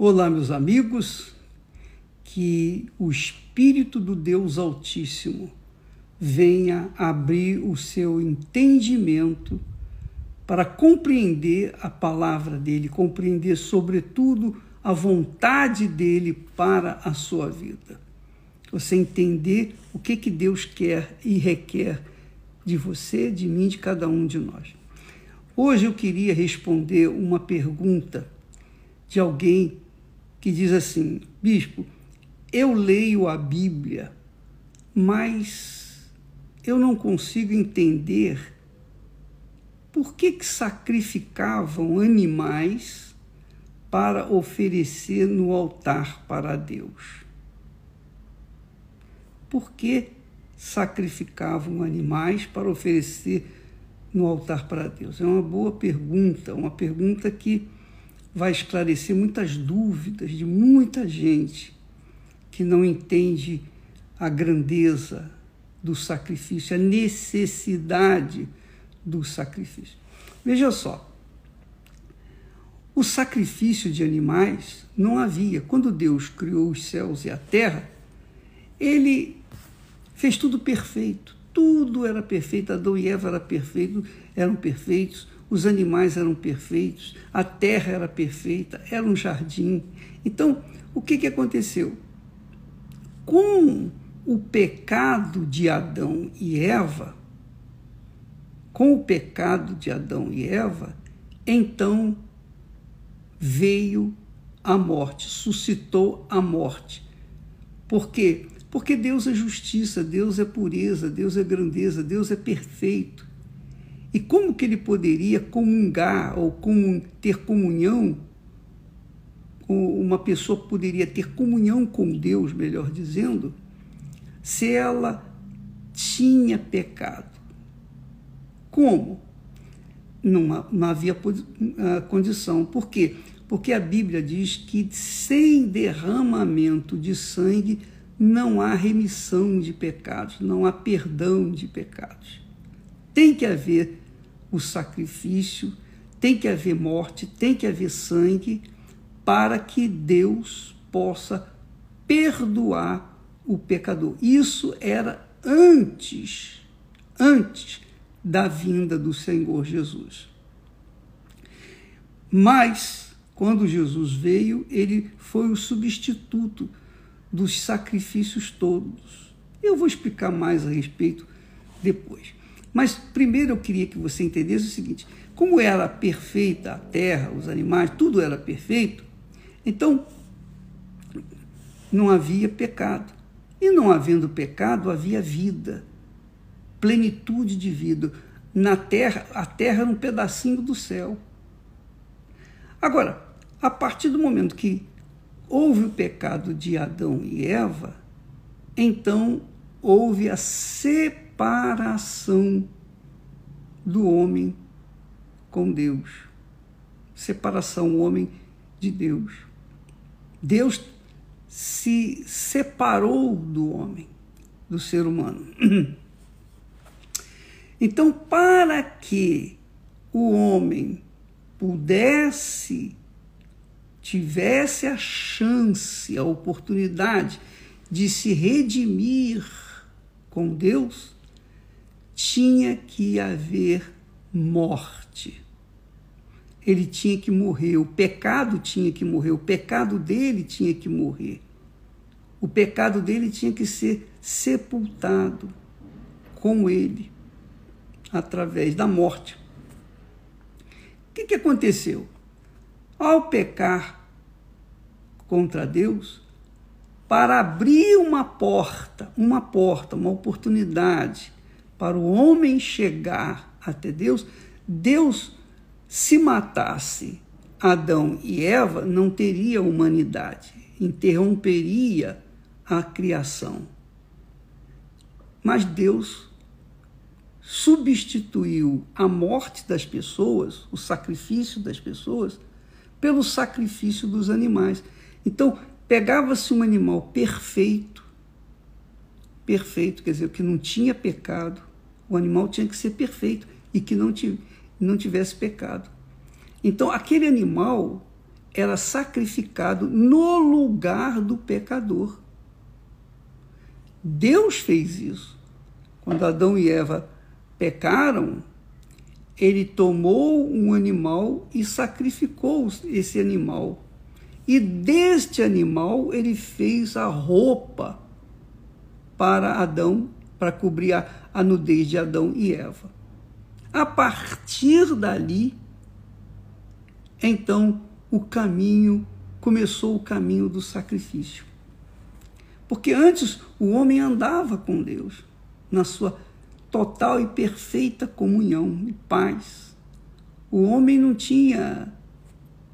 Olá, meus amigos, que o Espírito do Deus Altíssimo venha abrir o seu entendimento para compreender a palavra dele, compreender, sobretudo, a vontade dele para a sua vida. Você entender o que, que Deus quer e requer de você, de mim, de cada um de nós. Hoje eu queria responder uma pergunta de alguém que diz assim: Bispo, eu leio a Bíblia, mas eu não consigo entender por que, que sacrificavam animais para oferecer no altar para Deus. Por que sacrificavam animais para oferecer no altar para Deus? É uma boa pergunta, uma pergunta que vai esclarecer muitas dúvidas de muita gente que não entende a grandeza do sacrifício, a necessidade do sacrifício. Veja só, o sacrifício de animais não havia. Quando Deus criou os céus e a terra, ele fez tudo perfeito. Tudo era perfeito. Adão e Eva eram perfeitos, eram perfeitos os animais eram perfeitos, a terra era perfeita, era um jardim. Então, o que, que aconteceu? Com o pecado de Adão e Eva, com o pecado de Adão e Eva, então veio a morte, suscitou a morte. Por quê? Porque Deus é justiça, Deus é pureza, Deus é grandeza, Deus é perfeito. E como que ele poderia comungar ou ter comunhão? Uma pessoa poderia ter comunhão com Deus, melhor dizendo, se ela tinha pecado. Como? Não, não havia ah, condição. Por quê? Porque a Bíblia diz que sem derramamento de sangue não há remissão de pecados, não há perdão de pecados. Tem que haver o sacrifício, tem que haver morte, tem que haver sangue, para que Deus possa perdoar o pecador. Isso era antes, antes da vinda do Senhor Jesus. Mas, quando Jesus veio, ele foi o substituto dos sacrifícios todos. Eu vou explicar mais a respeito depois. Mas primeiro eu queria que você entendesse o seguinte: como era perfeita a terra, os animais, tudo era perfeito, então não havia pecado. E não havendo pecado, havia vida, plenitude de vida. Na terra, a terra era um pedacinho do céu. Agora, a partir do momento que houve o pecado de Adão e Eva, então houve a separação separação do homem com Deus. Separação, homem de Deus. Deus se separou do homem, do ser humano. Então, para que o homem pudesse, tivesse a chance, a oportunidade de se redimir com Deus, tinha que haver morte. Ele tinha que morrer, o pecado tinha que morrer, o pecado dele tinha que morrer. O pecado dele tinha que ser sepultado com ele, através da morte. O que, que aconteceu? Ao pecar contra Deus, para abrir uma porta, uma porta, uma oportunidade para o homem chegar até Deus, Deus, se matasse Adão e Eva, não teria humanidade, interromperia a criação. Mas Deus substituiu a morte das pessoas, o sacrifício das pessoas, pelo sacrifício dos animais. Então, pegava-se um animal perfeito, perfeito, quer dizer, que não tinha pecado, o animal tinha que ser perfeito e que não, tivesse pecado. Então, aquele animal era sacrificado no lugar do pecador. Deus fez isso. Quando Adão e Eva pecaram, ele tomou um animal e sacrificou esse animal. E deste animal ele fez a roupa para Adão, para cobrir a, a nudez de Adão e Eva. A partir dali, então o caminho começou o caminho do sacrifício. Porque antes o homem andava com Deus na sua total e perfeita comunhão e paz. O homem não tinha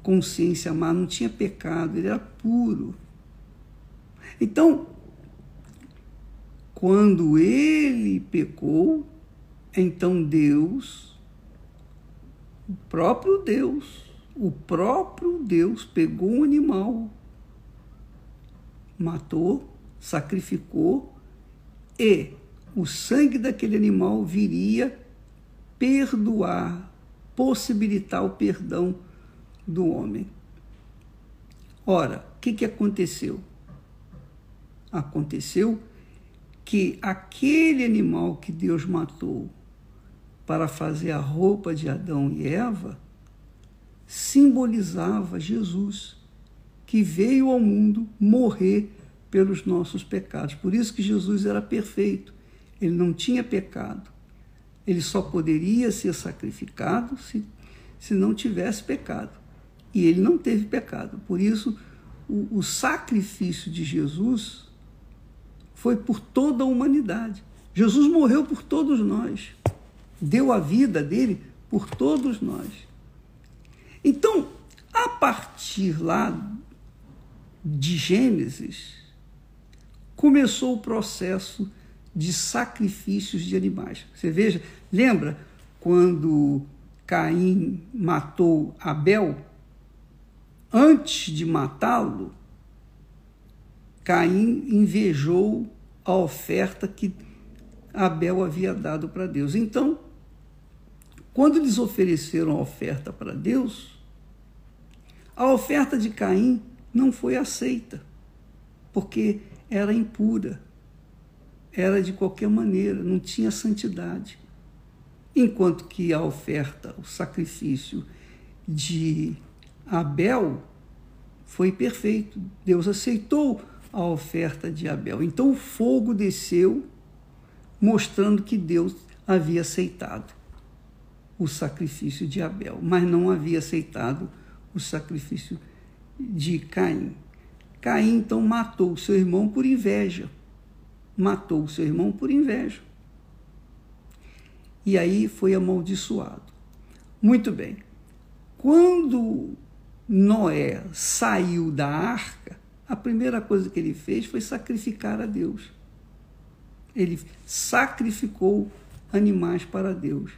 consciência má, não tinha pecado, ele era puro. Então, quando ele pecou, então Deus, o próprio Deus, o próprio Deus pegou um animal, matou, sacrificou e o sangue daquele animal viria perdoar, possibilitar o perdão do homem. Ora, o que, que aconteceu? Aconteceu que aquele animal que Deus matou para fazer a roupa de Adão e Eva simbolizava Jesus, que veio ao mundo morrer pelos nossos pecados. Por isso que Jesus era perfeito. Ele não tinha pecado. Ele só poderia ser sacrificado se, se não tivesse pecado. E ele não teve pecado. Por isso, o, o sacrifício de Jesus foi por toda a humanidade. Jesus morreu por todos nós. Deu a vida dele por todos nós. Então, a partir lá de Gênesis, começou o processo de sacrifícios de animais. Você veja, lembra quando Caim matou Abel? Antes de matá-lo, Caim invejou a oferta que Abel havia dado para Deus. Então, quando eles ofereceram a oferta para Deus, a oferta de Caim não foi aceita, porque era impura era de qualquer maneira, não tinha santidade. Enquanto que a oferta, o sacrifício de Abel foi perfeito. Deus aceitou a oferta de Abel. Então o fogo desceu, mostrando que Deus havia aceitado o sacrifício de Abel, mas não havia aceitado o sacrifício de Caim. Caim então matou seu irmão por inveja matou o seu irmão por inveja. E aí foi amaldiçoado. Muito bem. Quando Noé saiu da arca, a primeira coisa que ele fez foi sacrificar a Deus. Ele sacrificou animais para Deus.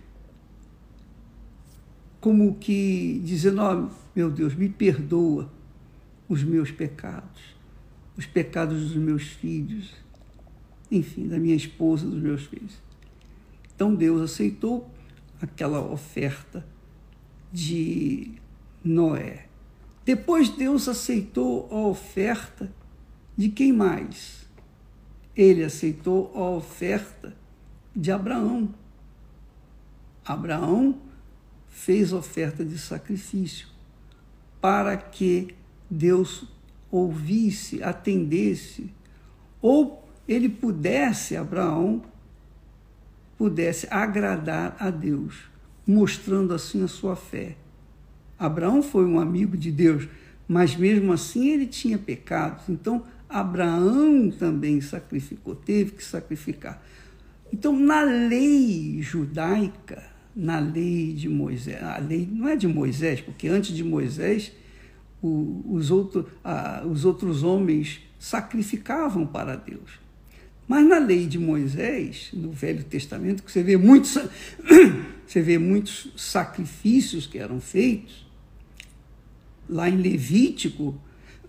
Como que dizendo: oh, meu Deus, me perdoa os meus pecados, os pecados dos meus filhos, enfim, da minha esposa, dos meus filhos. Então Deus aceitou aquela oferta de Noé. Depois Deus aceitou a oferta de quem mais? Ele aceitou a oferta de Abraão. Abraão fez oferta de sacrifício para que Deus ouvisse, atendesse, ou ele pudesse, Abraão, pudesse agradar a Deus, mostrando assim a sua fé. Abraão foi um amigo de Deus, mas mesmo assim ele tinha pecados. Então, Abraão também sacrificou, teve que sacrificar. Então, na lei judaica, na lei de Moisés, a lei não é de Moisés, porque antes de Moisés, o, os, outro, a, os outros homens sacrificavam para Deus. Mas na lei de Moisés, no Velho Testamento, que você vê muitos, você vê muitos sacrifícios que eram feitos, lá em Levítico,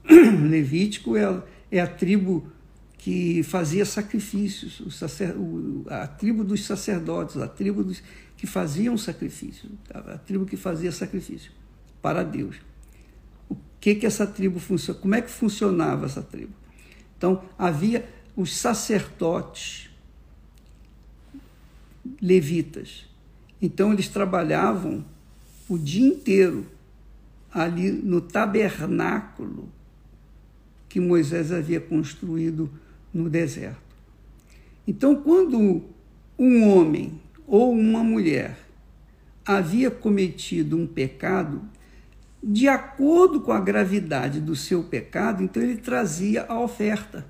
Levítico é, é a tribo que fazia sacrifícios, o sacer, o, a tribo dos sacerdotes, a tribo dos, que faziam sacrifício, a tribo que fazia sacrifício para Deus. que, que essa tribo funciona, como é que funcionava essa tribo. Então, havia os sacerdotes levitas. Então, eles trabalhavam o dia inteiro ali no tabernáculo que Moisés havia construído no deserto. Então, quando um homem ou uma mulher havia cometido um pecado, de acordo com a gravidade do seu pecado, então ele trazia a oferta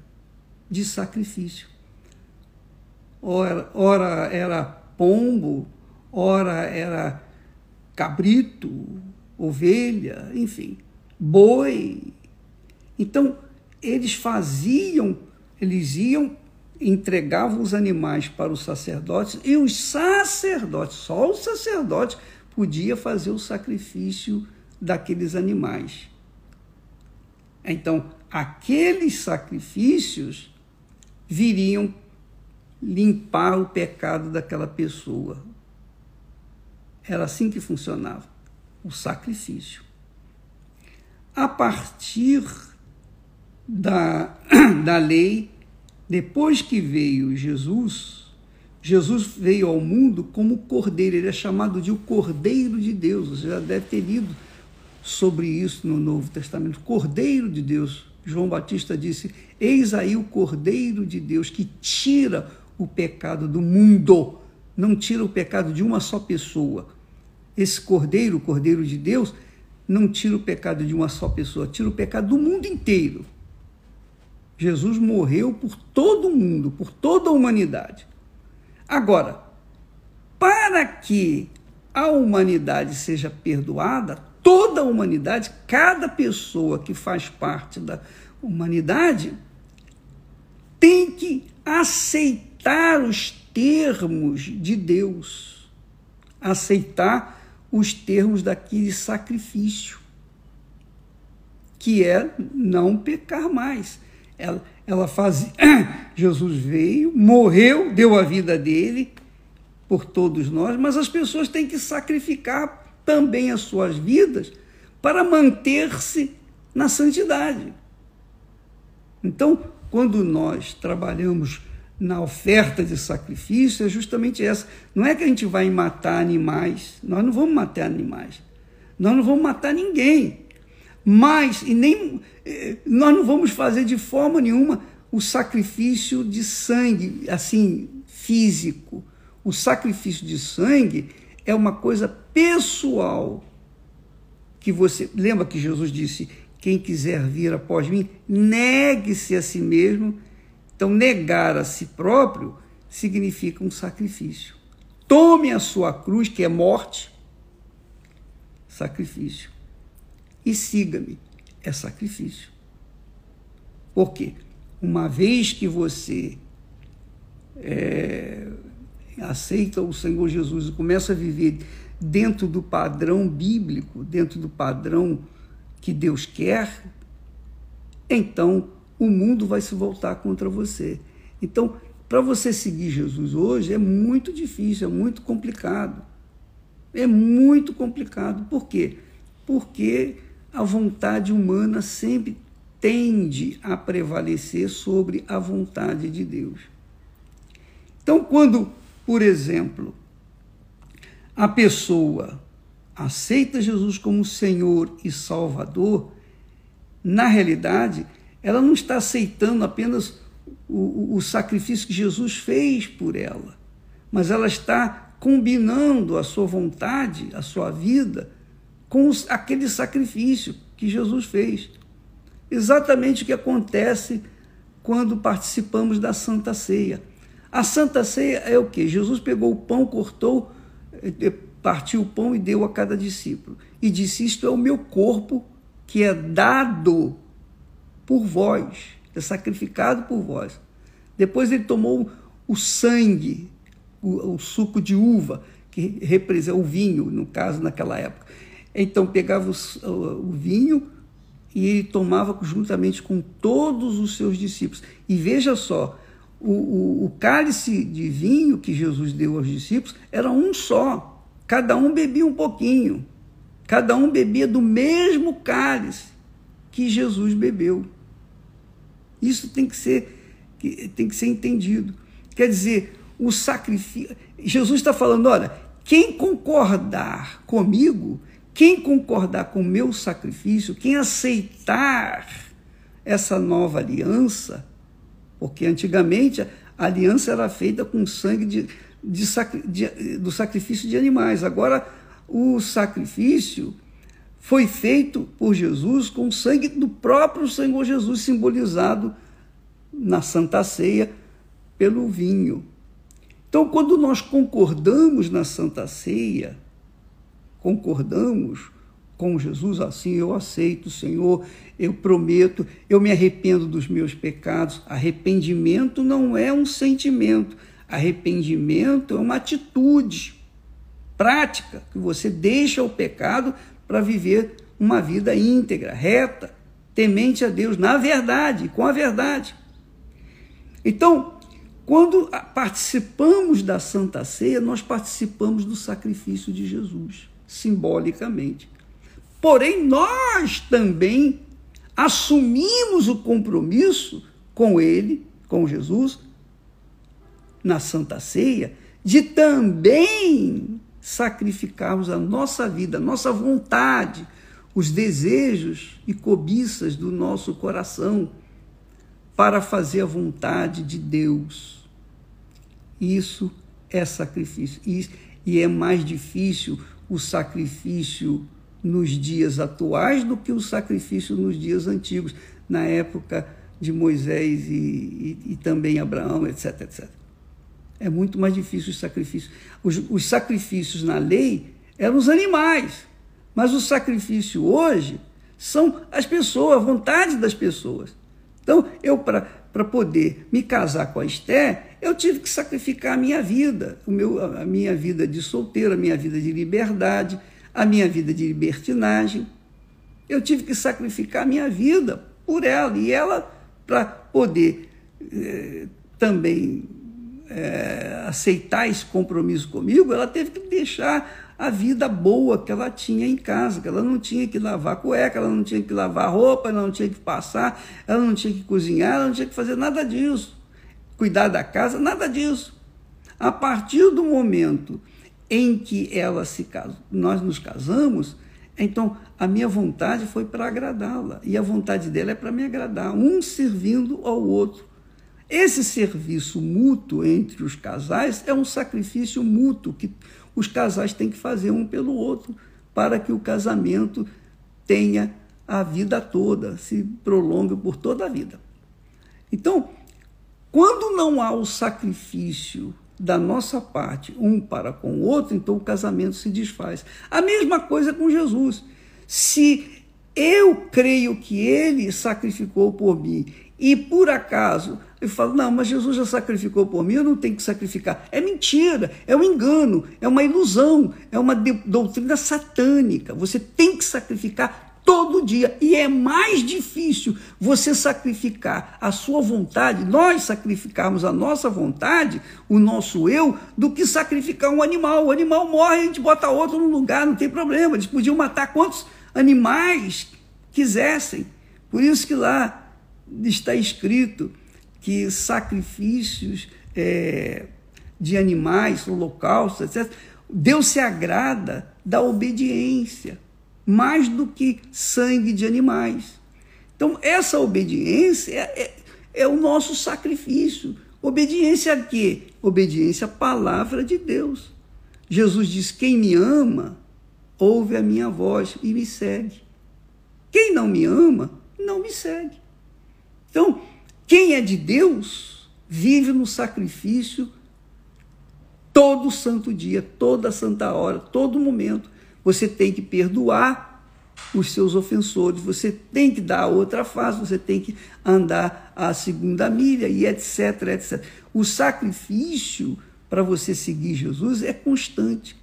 de sacrifício. Ora, ora era pombo, ora era cabrito, ovelha, enfim, boi. Então, eles faziam, eles iam, entregavam os animais para os sacerdotes, e os sacerdotes, só o sacerdote, podia fazer o sacrifício daqueles animais. Então, aqueles sacrifícios viriam limpar o pecado daquela pessoa. Era assim que funcionava o sacrifício. A partir da, da lei, depois que veio Jesus, Jesus veio ao mundo como cordeiro, ele é chamado de o Cordeiro de Deus. Você já deve ter lido sobre isso no Novo Testamento. Cordeiro de Deus. João Batista disse: Eis aí o Cordeiro de Deus que tira o pecado do mundo, não tira o pecado de uma só pessoa. Esse Cordeiro, o Cordeiro de Deus, não tira o pecado de uma só pessoa, tira o pecado do mundo inteiro. Jesus morreu por todo o mundo, por toda a humanidade. Agora, para que a humanidade seja perdoada, toda a humanidade, cada pessoa que faz parte da humanidade, tem que aceitar os termos de Deus, aceitar os termos daquele sacrifício, que é não pecar mais. Ela, ela fazia. Jesus veio, morreu, deu a vida dele por todos nós, mas as pessoas têm que sacrificar também as suas vidas para manter-se na santidade. Então, quando nós trabalhamos na oferta de sacrifício é justamente essa. Não é que a gente vai matar animais, nós não vamos matar animais, nós não vamos matar ninguém, mas e nem eh, nós não vamos fazer de forma nenhuma o sacrifício de sangue, assim, físico. O sacrifício de sangue é uma coisa pessoal que você lembra que Jesus disse: quem quiser vir após mim, negue-se a si mesmo então, negar a si próprio significa um sacrifício. Tome a sua cruz, que é morte, sacrifício. E siga-me, é sacrifício. Por quê? Uma vez que você é, aceita o Senhor Jesus e começa a viver dentro do padrão bíblico, dentro do padrão que Deus quer, então o mundo vai se voltar contra você. Então, para você seguir Jesus hoje é muito difícil, é muito complicado. É muito complicado. Por quê? Porque a vontade humana sempre tende a prevalecer sobre a vontade de Deus. Então, quando, por exemplo, a pessoa aceita Jesus como Senhor e Salvador, na realidade, ela não está aceitando apenas o, o sacrifício que Jesus fez por ela, mas ela está combinando a sua vontade, a sua vida, com aquele sacrifício que Jesus fez. Exatamente o que acontece quando participamos da Santa Ceia. A Santa Ceia é o que? Jesus pegou o pão, cortou, eh, eh, partiu o pão e deu a cada discípulo. E disse: Isto é o meu corpo que é dado por vós, é sacrificado por vós. Depois ele tomou o sangue, o, o suco de uva, que representa o vinho, no caso, naquela época. Então pegava o, o, vinho e ele tomava juntamente com todos os seus discípulos. E veja só, o, o, o, cálice de vinho que Jesus deu aos discípulos era um só. Cada um bebia um pouquinho. Cada um bebia do mesmo cálice. que Jesus bebeu. Isso tem que ser, tem que ser entendido. Quer dizer, o sacrifício. Jesus está falando: olha, quem concordar comigo, quem concordar com o meu sacrifício, quem aceitar essa nova aliança, porque antigamente a aliança era feita com sangue de, de, de, do sacrifício de animais. Agora, o sacrifício foi feito por Jesus com o sangue do próprio Senhor Jesus, simbolizado na Santa Ceia pelo vinho. Então, quando nós concordamos na Santa Ceia, concordamos com Jesus assim, eu aceito, Senhor, eu prometo, eu me arrependo dos meus pecados. Arrependimento não é um sentimento, arrependimento é uma atitude prática que você deixa o pecado para viver uma vida íntegra, reta, temente a Deus, na verdade, com a verdade. Então, quando participamos da Santa Ceia, nós participamos do sacrifício de Jesus, simbolicamente. Porém, nós também assumimos o compromisso com Ele, com Jesus, na Santa Ceia, de também sacrificarmos a nossa vida, a nossa vontade, os desejos e cobiças do nosso coração para fazer a vontade de Deus. Isso é sacrifício. E é mais difícil o sacrifício nos dias atuais do que o sacrifício nos dias antigos, na época de Moisés e, e, e também Abraão, etc, etc. É muito mais difícil o sacrifício. Os, os sacrifícios na lei eram os animais, mas o sacrifício hoje são as pessoas, a vontade das pessoas. Então, eu, para para poder me casar com a Esté, eu tive que sacrificar a minha vida, o meu, a minha vida de solteiro, a minha vida de liberdade, a minha vida de libertinagem. Eu tive que sacrificar a minha vida por ela. E ela, para poder eh, também eh, aceitar esse compromisso comigo, ela teve que deixar a vida boa que ela tinha em casa, que ela não tinha que lavar cueca, ela não tinha que lavar roupa, ela não tinha que passar, ela não tinha que cozinhar, ela não tinha que fazer nada disso. Cuidar da casa, nada disso. A partir do momento em que ela se casou, nós nos casamos, então a minha vontade foi para agradá-la e a vontade dela é para me agradar, um servindo ao outro. Esse serviço mútuo entre os casais é um sacrifício mútuo que os casais têm que fazer um pelo outro para que o casamento tenha a vida toda, se prolongue por toda a vida. Então, quando não há o sacrifício da nossa parte, um para com o outro, então o casamento se desfaz. A mesma coisa com Jesus. Se eu creio que ele sacrificou por mim e por acaso eu falo, não, mas Jesus já sacrificou por mim, eu não tenho que sacrificar. É mentira, é um engano, é uma ilusão, é uma doutrina satânica. Você tem que sacrificar todo dia. E é mais difícil você sacrificar a sua vontade, nós sacrificarmos a nossa vontade, o nosso eu, do que sacrificar um animal. O animal morre, a gente bota outro no lugar, não tem problema. Eles podiam matar quantos animais quisessem. Por isso que lá está escrito que sacrifícios é, de animais, holocaustos, etc., Deus se agrada da obediência, mais do que sangue de animais. Então, essa obediência é, é, é o nosso sacrifício. Obediência a quê? Obediência à palavra de Deus. Jesus diz: Quem me ama, ouve a minha voz e me segue. Quem não me ama, não me segue. Então, quem é de Deus vive no sacrifício todo santo dia, toda santa hora, todo momento. Você tem que perdoar os seus ofensores, você tem que dar a outra face, você tem que andar a segunda milha e etc, etc. O sacrifício para você seguir Jesus é constante.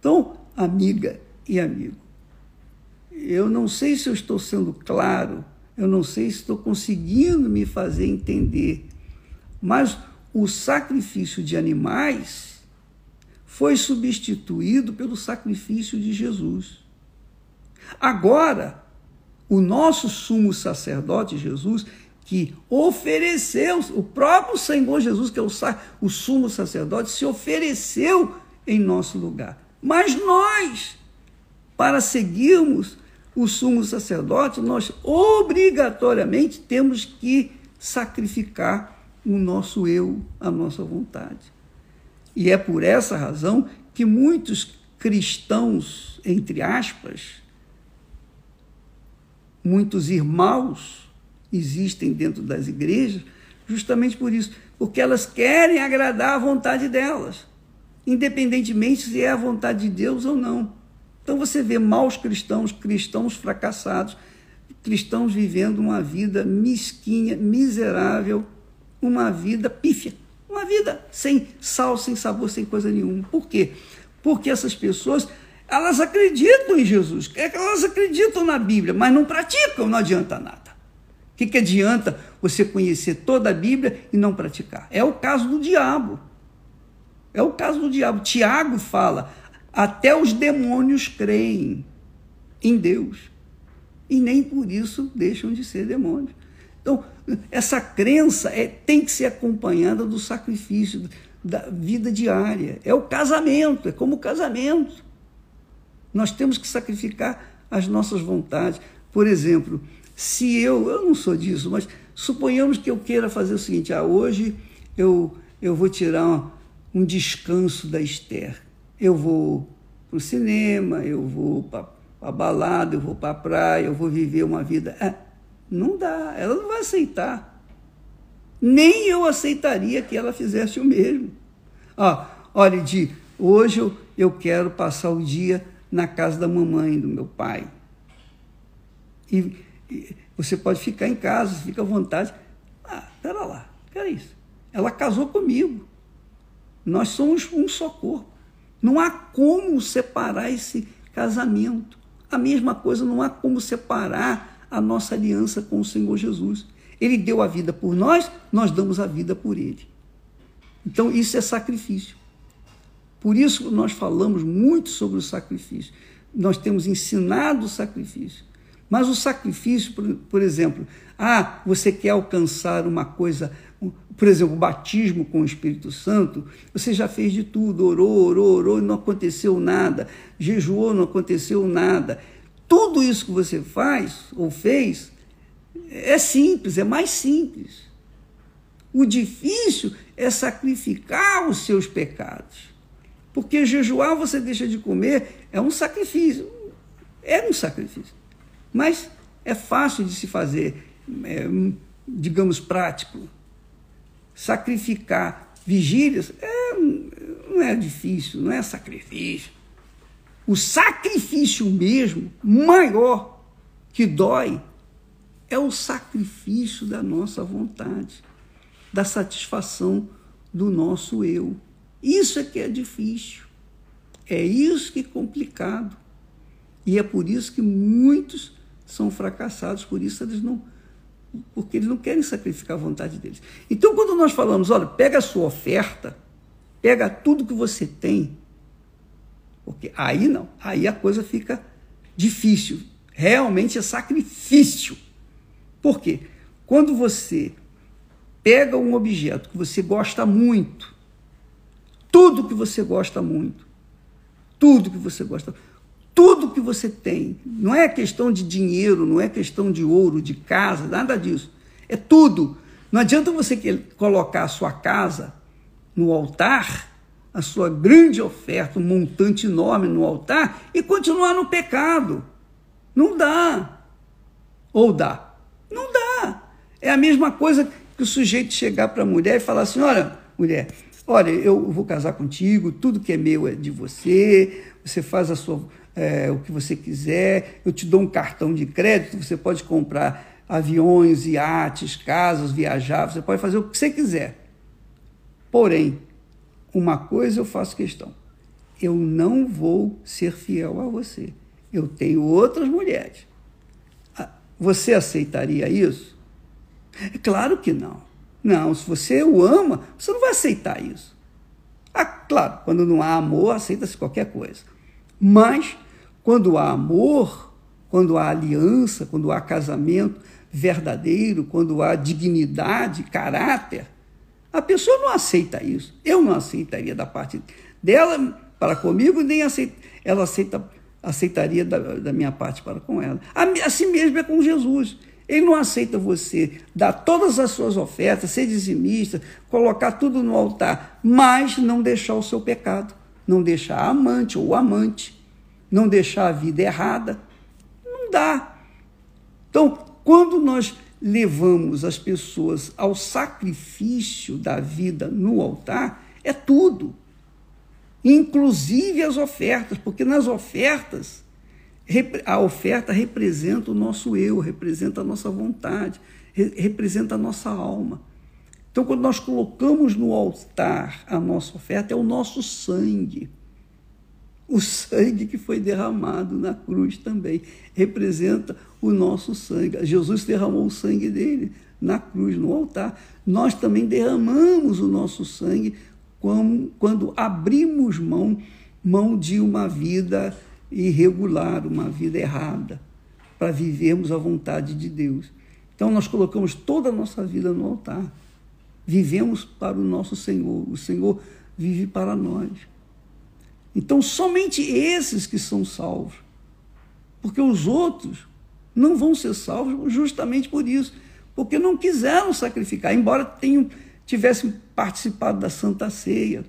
Então, amiga e amigo, eu não sei se eu estou sendo claro eu não sei se estou conseguindo me fazer entender, mas o sacrifício de animais foi substituído pelo sacrifício de Jesus. Agora, O nosso sumo sacerdote, Jesus, que ofereceu, o próprio Senhor Jesus, que é o, o sumo sacerdote, se ofereceu em nosso lugar. Mas nós, para seguirmos o sumo sacerdote, nós obrigatoriamente temos que sacrificar o nosso eu, a nossa vontade. E é por essa razão que muitos cristãos, entre aspas, muitos irmãos existem dentro das igrejas, justamente por isso, porque elas querem agradar a vontade delas, independentemente se é a vontade de Deus ou não. Então você vê maus cristãos, cristãos fracassados, cristãos vivendo uma vida mesquinha, miserável, uma vida pífia, uma vida sem sal, sem sabor, sem coisa nenhuma. Por quê? Porque essas pessoas, elas acreditam em Jesus, elas acreditam na Bíblia, mas não praticam, não adianta nada. O que, que adianta você conhecer toda a Bíblia e não praticar? É o caso do diabo. É o caso do diabo. Tiago fala: até os demônios creem em Deus e nem por isso deixam de ser demônios. Então, essa crença é, tem que ser acompanhada do sacrifício, da vida diária. É o casamento, é como o casamento. Nós temos que sacrificar as nossas vontades. Por exemplo, se eu, eu não sou disso, mas suponhamos que eu queira fazer o seguinte: ah, hoje eu, eu vou tirar um, um descanso da Esther eu vou para o cinema, eu vou para a balada, eu vou para a praia, eu vou viver uma vida. É, não dá, ela não vai aceitar. Nem eu aceitaria que ela fizesse o mesmo. Ah, olha, Di, hoje eu, eu quero passar o dia na casa da mamãe, do meu pai. E, e você pode ficar em casa, fica à vontade. Ah, pera lá, que é isso? Ela casou comigo. Nós somos um só corpo. Não há como separar esse casamento. A mesma coisa, não há como separar a nossa aliança com o Senhor Jesus. Ele deu a vida por nós, nós damos a vida por ele. Então, isso é sacrifício. Por isso nós falamos muito sobre o sacrifício. Nós temos ensinado o sacrifício. Mas o sacrifício, por, por exemplo, ah, você quer alcançar uma coisa por exemplo, o batismo com o Espírito Santo, você já fez de tudo, orou, orou, orou e não aconteceu nada, jejuou, não aconteceu nada. Tudo isso que você faz ou fez é simples, é mais simples. O difícil é sacrificar os seus pecados. Porque jejuar você deixa de comer é um sacrifício. É um sacrifício. Mas é fácil de se fazer, é, digamos, prático sacrificar vigílias é, não é difícil, não é sacrifício. O sacrifício mesmo, maior, que dói, é o sacrifício da nossa vontade, da satisfação do nosso eu. Isso é que é difícil. É isso que é complicado. E é por isso que muitos são fracassados, por isso eles não porque eles não querem sacrificar a vontade deles. Então, quando nós falamos, olha, pega a sua oferta, pega tudo que você tem, porque aí não, aí a coisa fica difícil. Realmente é sacrifício. Por quê? Quando você pega um objeto que você gosta muito, tudo que você gosta muito, tudo que você gosta muito, tudo que você tem. Não é questão de dinheiro, não é questão de ouro, de casa, nada disso. É tudo. Não adianta você colocar a sua casa no altar, a sua grande oferta, um montante enorme no altar e continuar no pecado. Não dá. Ou dá? Não dá. É a mesma coisa que o sujeito chegar para a mulher e falar assim: olha, mulher, olha, eu vou casar contigo, tudo que é meu é de você, você faz a sua é, o que você quiser, eu te dou um cartão de crédito, você pode comprar aviões, iates, casas, viajar, você pode fazer o que você quiser. Porém, uma coisa eu faço questão: eu não vou ser fiel a você. Eu tenho outras mulheres. Ah, você aceitaria isso? É claro que não. Não, se você o ama, você não vai aceitar isso. Ah, claro, quando não há amor, aceita-se qualquer coisa. Mas, quando há amor, quando há aliança, quando há casamento verdadeiro, quando há dignidade, caráter, a pessoa não aceita isso. Eu não aceitaria da parte dela para comigo, nem aceita, ela aceita, aceitaria da, da minha parte para com ela. Assim mesmo é com Jesus. Ele não aceita você dar todas as suas ofertas, ser dizimista, colocar tudo no altar, mas não deixar o seu pecado, não deixar a amante ou o amante, não deixar a vida errada. Não dá. Então, quando nós levamos as pessoas ao sacrifício da vida no altar, é tudo. Inclusive as ofertas, porque nas ofertas a oferta representa o nosso eu, representa a nossa vontade, representa a nossa alma. Então, quando nós colocamos no altar a nossa oferta, é o nosso sangue. O sangue que foi derramado na cruz também representa o nosso sangue. Jesus derramou o sangue dele na cruz, no altar. Nós também derramamos o nosso sangue quando abrimos mão, mão de uma vida irregular, uma vida errada, para vivermos a vontade de Deus. Então nós colocamos toda a nossa vida no altar. Vivemos para o nosso Senhor, o Senhor vive para nós. Então somente esses que são salvos, porque os outros não vão ser salvos justamente por isso, porque não quiseram sacrificar, embora tenham, tivessem participado da Santa Ceia,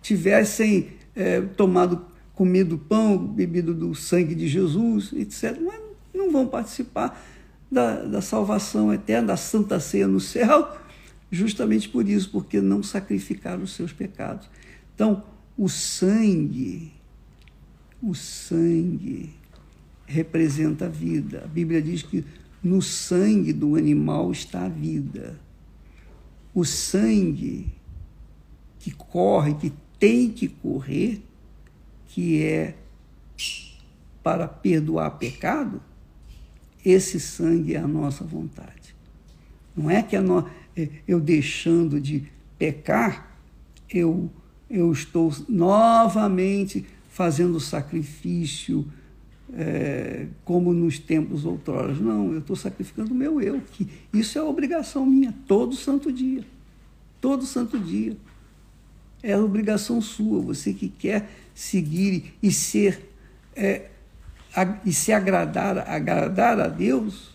tivessem é, tomado comido pão, bebido do sangue de Jesus, etc., mas não vão participar da, da salvação eterna, da santa ceia no céu, justamente por isso, porque não sacrificaram os seus pecados. Então, o sangue, o sangue representa a vida. A Bíblia diz que no sangue do animal está a vida. O sangue que corre, que tem que correr, que é para perdoar pecado, esse sangue é a nossa vontade. Não é que no... É, eu deixando de pecar, eu, eu estou novamente fazendo sacrifício é, como nos tempos outroras. Não, eu estou sacrificando o meu eu, que isso é obrigação minha, todo santo dia. Todo santo dia. É obrigação sua, você que quer seguir e ser é, e se agradar, agradar a Deus,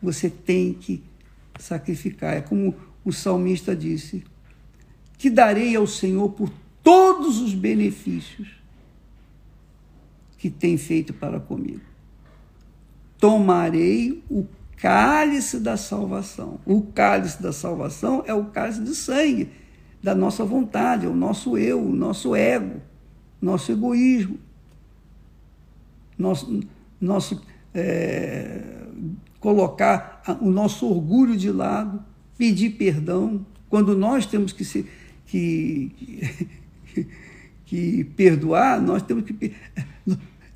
você tem que sacrificar. É como o salmista disse: que darei ao Senhor por todos os benefícios que tem feito para comigo. Tomarei o cálice da salvação. O cálice da salvação é o cálice de sangue da nossa vontade, o nosso eu, o nosso ego, nosso egoísmo, nosso, nosso é, colocar o nosso orgulho de lado, pedir perdão, quando nós temos que se que, que, que perdoar, nós temos que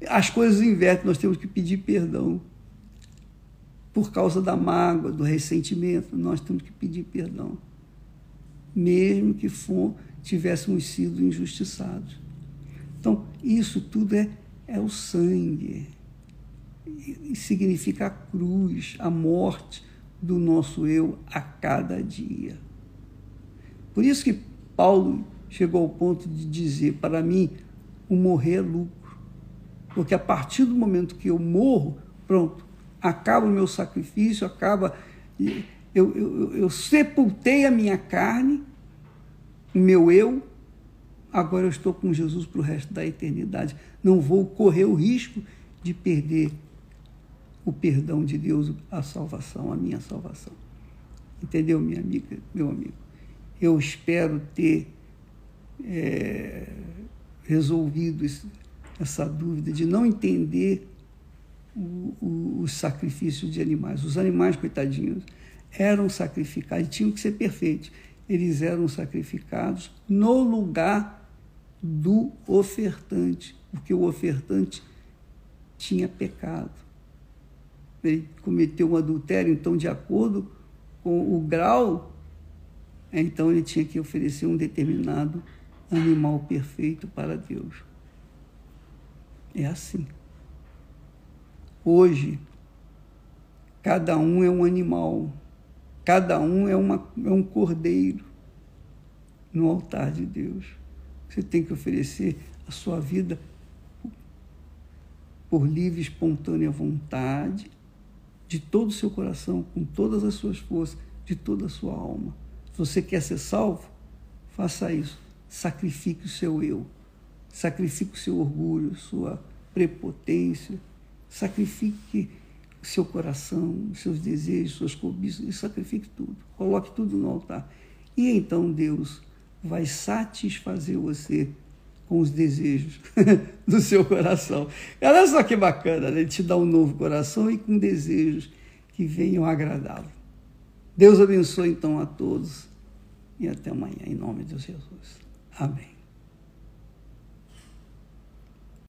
as coisas invertem, nós temos que pedir perdão. Por causa da mágoa, do ressentimento, nós temos que pedir perdão mesmo que for, tivéssemos sido injustiçados. Então, isso tudo é, é o sangue. E significa a cruz, a morte do nosso eu a cada dia. Por isso que Paulo chegou ao ponto de dizer: para mim, o morrer é lucro. Porque a partir do momento que eu morro, pronto, acaba o meu sacrifício, acaba eu, eu, eu sepultei a minha carne, o meu eu, agora eu estou com Jesus para o resto da eternidade. Não vou correr o risco de perder o perdão de Deus, a salvação, a minha salvação. Entendeu, minha amiga, meu amigo? Eu espero ter é, resolvido essa dúvida de não entender o, o, o sacrifício de animais. Os animais, coitadinhos, eram sacrificados, tinham que ser perfeitos. Eles eram sacrificados no lugar do ofertante, porque o ofertante tinha pecado. Ele cometeu um adultério, então, de acordo com o grau, então ele tinha que oferecer um determinado animal perfeito para Deus. É assim. Hoje, cada um é um animal, cada um é, uma, é um cordeiro no altar de Deus. Você tem que oferecer a sua vida por livre espontânea vontade, de todo o seu coração, com todas as suas forças, de toda a sua alma. Se você quer ser salvo, faça isso. Sacrifique o seu eu. Sacrifique o seu orgulho, sua prepotência. Sacrifique seu coração, seus desejos, suas cobiças. E sacrifique tudo. Coloque tudo no altar. E então Deus vai satisfazer você com os desejos do seu coração. Olha só que bacana, né? Ele te dá um novo coração e com desejos que venham agradá-lo. Deus abençoe então a todos e até amanhã, em nome de Jesus. Amém.